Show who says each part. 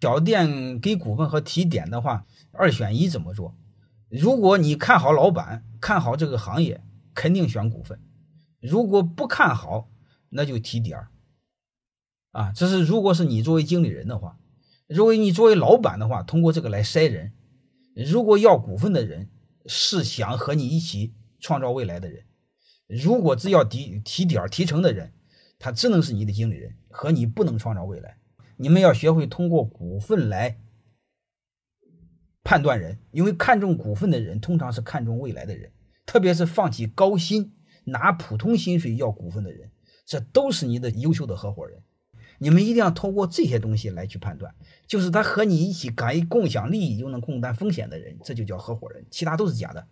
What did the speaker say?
Speaker 1: 小店给股份和提点的话，二选一怎么做？如果你看好老板，看好这个行业，肯定选股份；如果不看好，那就提点儿。啊，这是如果是你作为经理人的话，如果你作为老板的话，通过这个来筛人。如果要股份的人是想和你一起创造未来的人，如果只要提提点提成的人，他只能是你的经理人，和你不能创造未来。你们要学会通过股份来判断人，因为看重股份的人通常是看重未来的人，特别是放弃高薪拿普通薪水要股份的人，这都是你的优秀的合伙人。你们一定要通过这些东西来去判断，就是他和你一起敢于共享利益又能共担风险的人，这就叫合伙人，其他都是假的。